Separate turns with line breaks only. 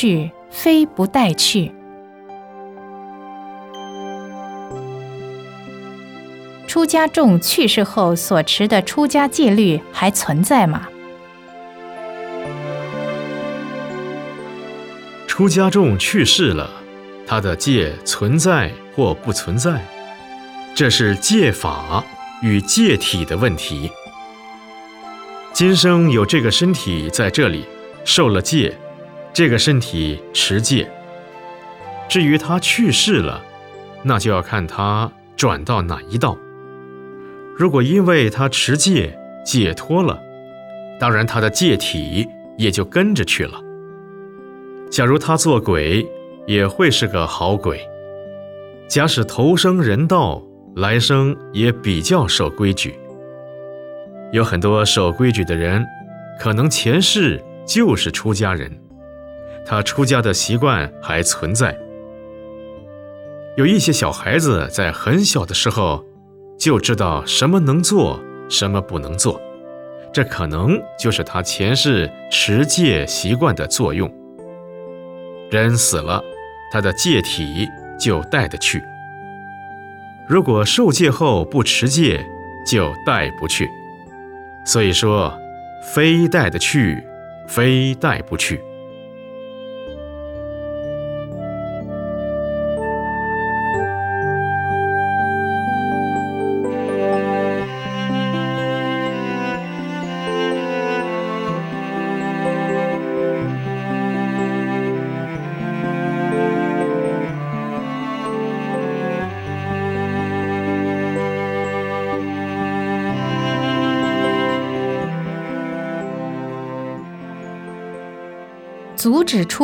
去，非不待去。出家众去世后所持的出家戒律还存在吗？
出家众去世了，他的戒存在或不存在，这是戒法与戒体的问题。今生有这个身体在这里受了戒，这个身体持戒。至于他去世了，那就要看他转到哪一道。如果因为他持戒解脱了，当然他的戒体也就跟着去了。假如他做鬼，也会是个好鬼。假使投生人道，来生也比较守规矩。有很多守规矩的人，可能前世就是出家人，他出家的习惯还存在。有一些小孩子在很小的时候。就知道什么能做，什么不能做，这可能就是他前世持戒习惯的作用。人死了，他的戒体就带得去；如果受戒后不持戒，就带不去。所以说，非带得去，非带不去。
阻止出。